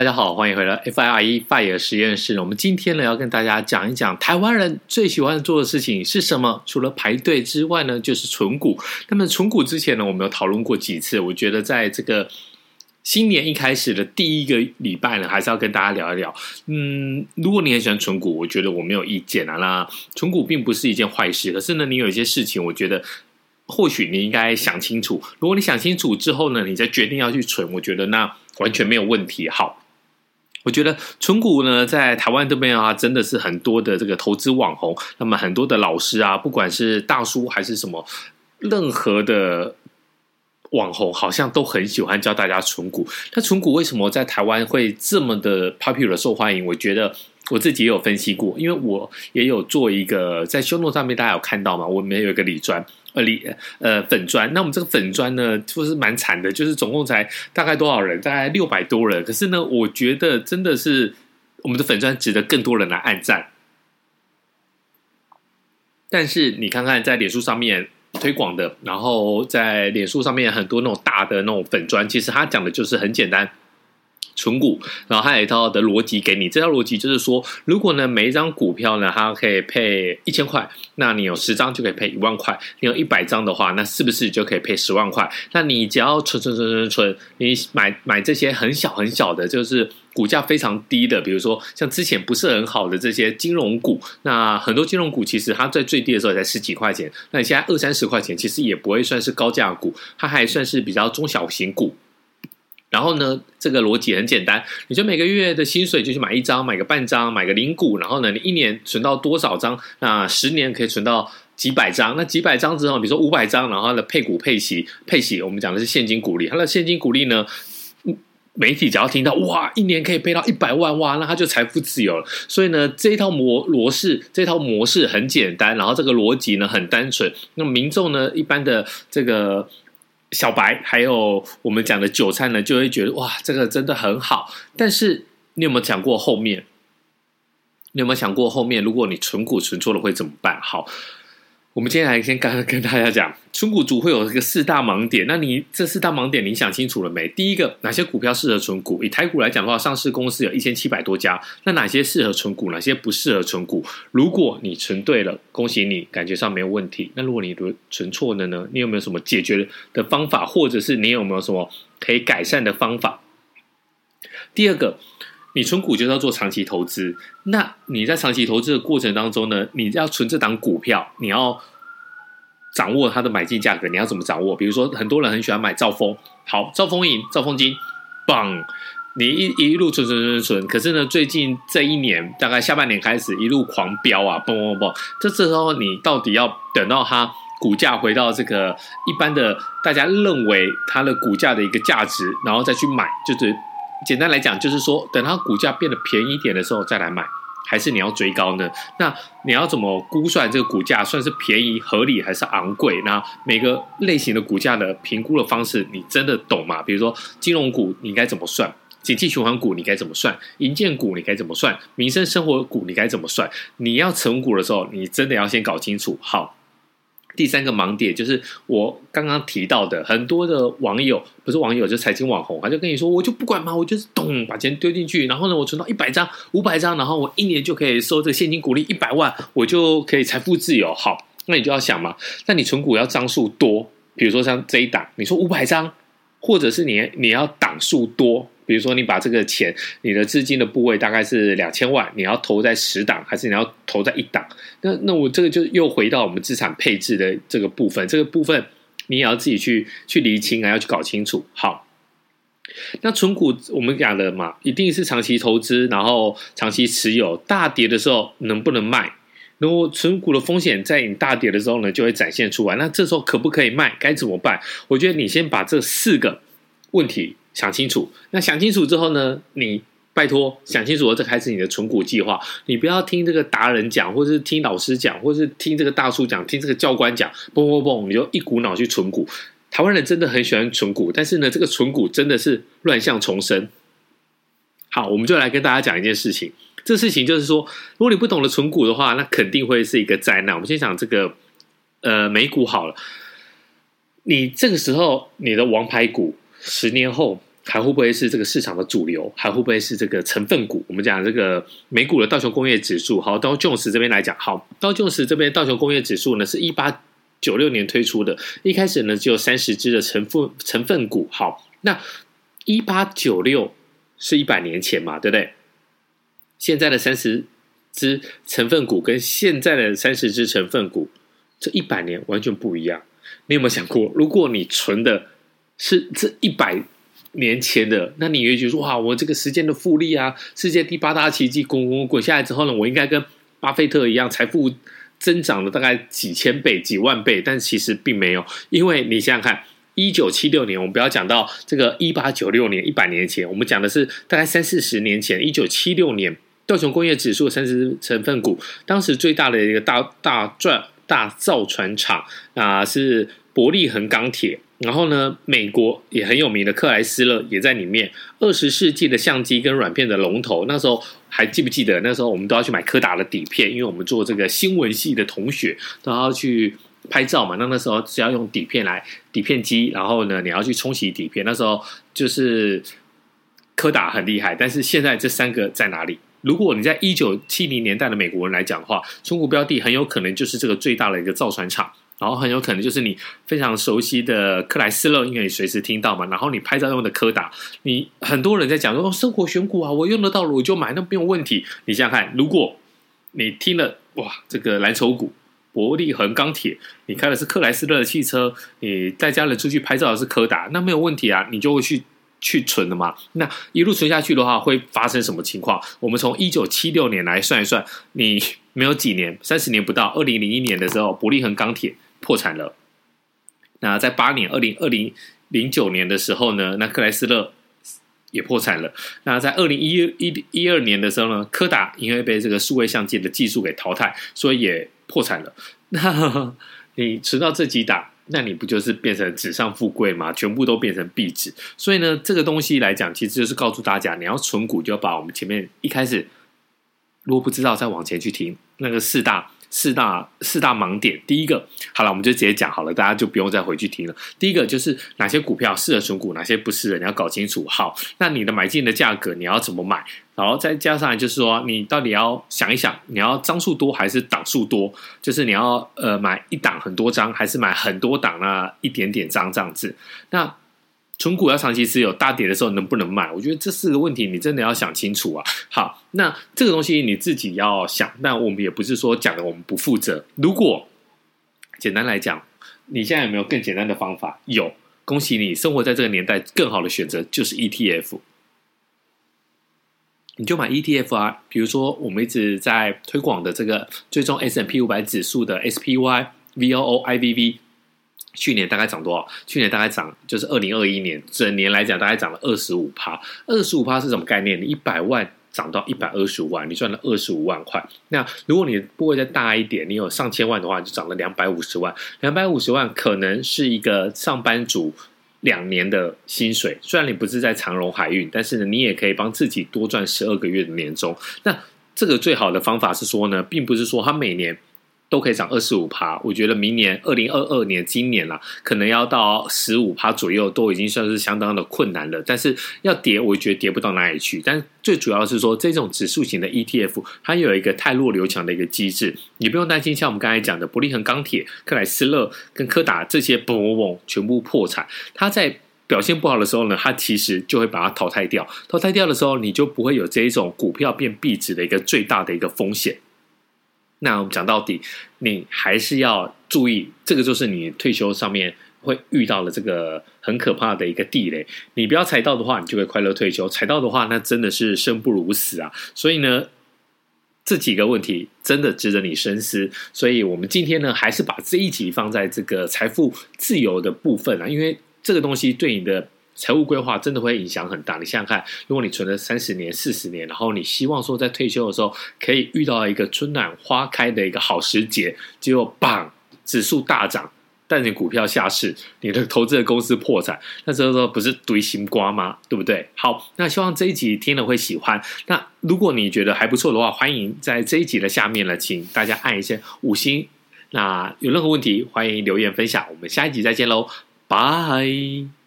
大家好，欢迎回来 FIRE FIRE 实验室。我们今天呢要跟大家讲一讲台湾人最喜欢做的事情是什么？除了排队之外呢，就是存股。那么存股之前呢，我们有讨论过几次。我觉得在这个新年一开始的第一个礼拜呢，还是要跟大家聊一聊。嗯，如果你很喜欢存股，我觉得我没有意见啊。那存股并不是一件坏事，可是呢，你有一些事情，我觉得或许你应该想清楚。如果你想清楚之后呢，你再决定要去存，我觉得那完全没有问题。好。我觉得存股呢，在台湾这边啊，真的是很多的这个投资网红，那么很多的老师啊，不管是大叔还是什么，任何的网红，好像都很喜欢教大家存股。那存股为什么在台湾会这么的 popular 受欢迎？我觉得我自己也有分析过，因为我也有做一个在修诺上面，大家有看到吗？我们有一个理专。呃，里呃粉砖，那我们这个粉砖呢，就是蛮惨的，就是总共才大概多少人？大概六百多人。可是呢，我觉得真的是我们的粉砖值得更多人来按赞。但是你看看在脸书上面推广的，然后在脸书上面很多那种大的那种粉砖，其实他讲的就是很简单。存股，然后还有一套的逻辑给你。这套逻辑就是说，如果呢每一张股票呢，它可以配一千块，那你有十张就可以配一万块。你有一百张的话，那是不是就可以配十万块？那你只要存存存存存，你买买这些很小很小的，就是股价非常低的，比如说像之前不是很好的这些金融股，那很多金融股其实它在最低的时候才十几块钱，那你现在二三十块钱，其实也不会算是高价股，它还算是比较中小型股。然后呢，这个逻辑很简单，你就每个月的薪水就去买一张，买个半张，买个零股。然后呢，你一年存到多少张？那十年可以存到几百张。那几百张之后，比如说五百张，然后呢，配股配息，配息我们讲的是现金股利。它的现金股利呢，媒体只要听到哇，一年可以配到一百万哇，那他就财富自由了。所以呢，这一套模模式，这套模式很简单，然后这个逻辑呢很单纯。那民众呢，一般的这个。小白还有我们讲的韭菜呢，就会觉得哇，这个真的很好。但是你有没有想过后面？你有没有想过后面？如果你存股存错了会怎么办？好。我们今天来先刚刚跟大家讲，存股族会有一个四大盲点。那你这四大盲点你想清楚了没？第一个，哪些股票适合存股？以台股来讲的话，上市公司有一千七百多家。那哪些适合存股？哪些不适合存股？如果你存对了，恭喜你，感觉上没有问题。那如果你存错了呢？你有没有什么解决的方法？或者是你有没有什么可以改善的方法？第二个，你存股就是要做长期投资。那你在长期投资的过程当中呢，你要存这档股票，你要掌握它的买进价格，你要怎么掌握？比如说，很多人很喜欢买兆丰，好，兆丰银、兆丰金，棒，你一一路存存存存，可是呢，最近这一年大概下半年开始一路狂飙啊，嘣嘣嘣，这时候你到底要等到它股价回到这个一般的大家认为它的股价的一个价值，然后再去买，就是。简单来讲，就是说，等它股价变得便宜一点的时候再来买，还是你要追高呢？那你要怎么估算这个股价算是便宜、合理还是昂贵？那每个类型的股价的评估的方式，你真的懂吗？比如说金融股，你该怎么算？景气循环股你该怎么算？银建股你该怎么算？民生生活股你该怎么算？你要成股的时候，你真的要先搞清楚。好。第三个盲点就是我刚刚提到的，很多的网友不是网友，就是财经网红，他就跟你说，我就不管嘛，我就是咚把钱丢进去，然后呢，我存到一百张、五百张，然后我一年就可以收这现金股利一百万，我就可以财富自由。好，那你就要想嘛，那你存股要张数多，比如说像这一档，你说五百张，或者是你你要档数多。比如说，你把这个钱，你的资金的部位大概是两千万，你要投在十档，还是你要投在一档？那那我这个就又回到我们资产配置的这个部分，这个部分你也要自己去去厘清啊，要去搞清楚。好，那存股我们讲的嘛，一定是长期投资，然后长期持有，大跌的时候能不能卖？如果存股的风险在你大跌的时候呢，就会展现出来。那这时候可不可以卖？该怎么办？我觉得你先把这四个问题。想清楚，那想清楚之后呢？你拜托想清楚了，再开始你的存股计划。你不要听这个达人讲，或是听老师讲，或是听这个大叔讲，听这个教官讲，嘣嘣嘣，你就一股脑去存股。台湾人真的很喜欢存股，但是呢，这个存股真的是乱象丛生。好，我们就来跟大家讲一件事情。这事情就是说，如果你不懂得存股的话，那肯定会是一个灾难。我们先讲这个呃美股好了，你这个时候你的王牌股，十年后。还会不会是这个市场的主流？还会不会是这个成分股？我们讲这个美股的道琼工业指数，好，道琼斯这边来讲，好，道琼斯这边道琼工业指数呢是一八九六年推出的，一开始呢只有三十只的成分成分股，好，那一八九六是一百年前嘛，对不对？现在的三十只成分股跟现在的三十只成分股，这一百年完全不一样。你有没有想过，如果你存的是这一百年前的，那你也会觉得说哇，我这个时间的复利啊，世界第八大奇迹滚滚滚下来之后呢，我应该跟巴菲特一样，财富增长了大概几千倍、几万倍，但其实并没有，因为你想想看，一九七六年，我们不要讲到这个一八九六年，一百年前，我们讲的是大概三四十年前，一九七六年道琼工业指数三十成分股，当时最大的一个大大赚大造船厂啊是伯利恒钢铁。然后呢，美国也很有名的克莱斯勒也在里面。二十世纪的相机跟软片的龙头，那时候还记不记得？那时候我们都要去买柯达的底片，因为我们做这个新闻系的同学都要去拍照嘛。那那时候只要用底片来底片机，然后呢，你要去冲洗底片。那时候就是柯达很厉害，但是现在这三个在哪里？如果你在一九七零年代的美国人来讲的话，中国标的很有可能就是这个最大的一个造船厂。然后很有可能就是你非常熟悉的克莱斯勒，因为你随时听到嘛。然后你拍照用的柯达，你很多人在讲说哦，生活选股啊，我用得到了我就买，那没有问题。你想想看，如果你听了哇，这个蓝筹股伯利恒钢铁，你开的是克莱斯勒的汽车，你带家人出去拍照的是柯达，那没有问题啊，你就会去去存的嘛。那一路存下去的话，会发生什么情况？我们从一九七六年来算一算，你没有几年，三十年不到，二零零一年的时候，伯利恒钢铁。破产了。那在八年，二零二零零九年的时候呢，那克莱斯勒也破产了。那在二零一一一二年的时候呢，柯达因为被这个数位相机的技术给淘汰，所以也破产了。那 你存到这几档，那你不就是变成纸上富贵吗？全部都变成壁纸。所以呢，这个东西来讲，其实就是告诉大家，你要存股，就要把我们前面一开始，如果不知道，再往前去听那个四大。四大四大盲点，第一个好了，我们就直接讲好了，大家就不用再回去听了。第一个就是哪些股票适合存股，哪些不适合，你要搞清楚。好，那你的买进的价格你要怎么买？然后再加上就是说，你到底要想一想，你要张数多还是档数多？就是你要呃买一档很多张，还是买很多档那一点点张这样子？那。存股要长期持有，大跌的时候能不能卖？我觉得这四个问题你真的要想清楚啊。好，那这个东西你自己要想。但我们也不是说讲的我们不负责。如果简单来讲，你现在有没有更简单的方法？有，恭喜你，生活在这个年代，更好的选择就是 ETF。你就买 ETF 啊，比如说我们一直在推广的这个追踪 S&P 五百指数的 SPY、VOO、IVV。去年大概涨多少？去年大概涨，就是二零二一年整年来讲，大概涨了二十五趴。二十五趴是什么概念？你一百万涨到一百二十五万，你赚了二十五万块。那如果你部位再大一点，你有上千万的话，就涨了两百五十万。两百五十万可能是一个上班族两年的薪水。虽然你不是在长荣海运，但是呢，你也可以帮自己多赚十二个月的年终。那这个最好的方法是说呢，并不是说他每年。都可以涨二十五趴，我觉得明年二零二二年今年啦，可能要到十五趴左右，都已经算是相当的困难了。但是要跌，我觉得跌不到哪里去。但最主要是说，这种指数型的 ETF，它有一个太弱留强的一个机制，你不用担心。像我们刚才讲的，伯利恒钢铁、克莱斯勒跟柯达这些，嘣嘣嘣，全部破产。它在表现不好的时候呢，它其实就会把它淘汰掉。淘汰掉的时候，你就不会有这一种股票变壁纸的一个最大的一个风险。那我们讲到底，你还是要注意，这个就是你退休上面会遇到的这个很可怕的一个地雷。你不要踩到的话，你就会快乐退休；踩到的话，那真的是生不如死啊！所以呢，这几个问题真的值得你深思。所以我们今天呢，还是把这一集放在这个财富自由的部分啊，因为这个东西对你的。财务规划真的会影响很大。你想想看，如果你存了三十年、四十年，然后你希望说在退休的时候可以遇到一个春暖花开的一个好时节，结果棒，指数大涨，但你股票下市，你的投资的公司破产，那这时候不是堆心瓜吗？对不对？好，那希望这一集听了会喜欢。那如果你觉得还不错的话，欢迎在这一集的下面呢，请大家按一些五星。那有任何问题，欢迎留言分享。我们下一集再见喽，拜。